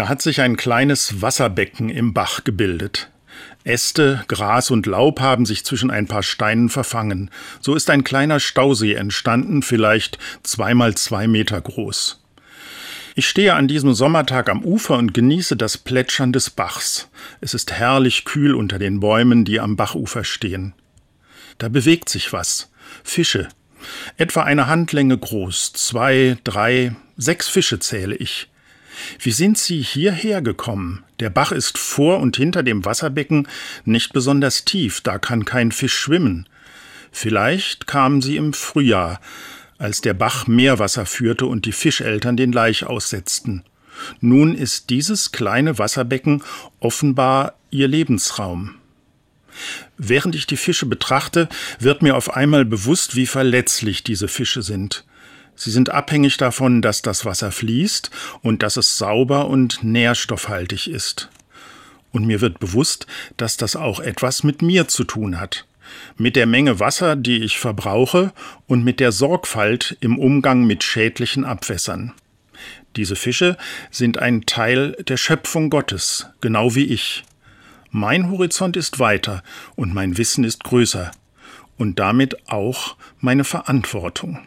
Da hat sich ein kleines Wasserbecken im Bach gebildet. Äste, Gras und Laub haben sich zwischen ein paar Steinen verfangen. So ist ein kleiner Stausee entstanden, vielleicht zweimal zwei Meter groß. Ich stehe an diesem Sommertag am Ufer und genieße das Plätschern des Bachs. Es ist herrlich kühl unter den Bäumen, die am Bachufer stehen. Da bewegt sich was. Fische. Etwa eine Handlänge groß. Zwei, drei, sechs Fische zähle ich. Wie sind Sie hierher gekommen? Der Bach ist vor und hinter dem Wasserbecken nicht besonders tief, da kann kein Fisch schwimmen. Vielleicht kamen Sie im Frühjahr, als der Bach Meerwasser führte und die Fischeltern den Laich aussetzten. Nun ist dieses kleine Wasserbecken offenbar Ihr Lebensraum. Während ich die Fische betrachte, wird mir auf einmal bewusst, wie verletzlich diese Fische sind. Sie sind abhängig davon, dass das Wasser fließt und dass es sauber und nährstoffhaltig ist. Und mir wird bewusst, dass das auch etwas mit mir zu tun hat. Mit der Menge Wasser, die ich verbrauche und mit der Sorgfalt im Umgang mit schädlichen Abwässern. Diese Fische sind ein Teil der Schöpfung Gottes, genau wie ich. Mein Horizont ist weiter und mein Wissen ist größer und damit auch meine Verantwortung.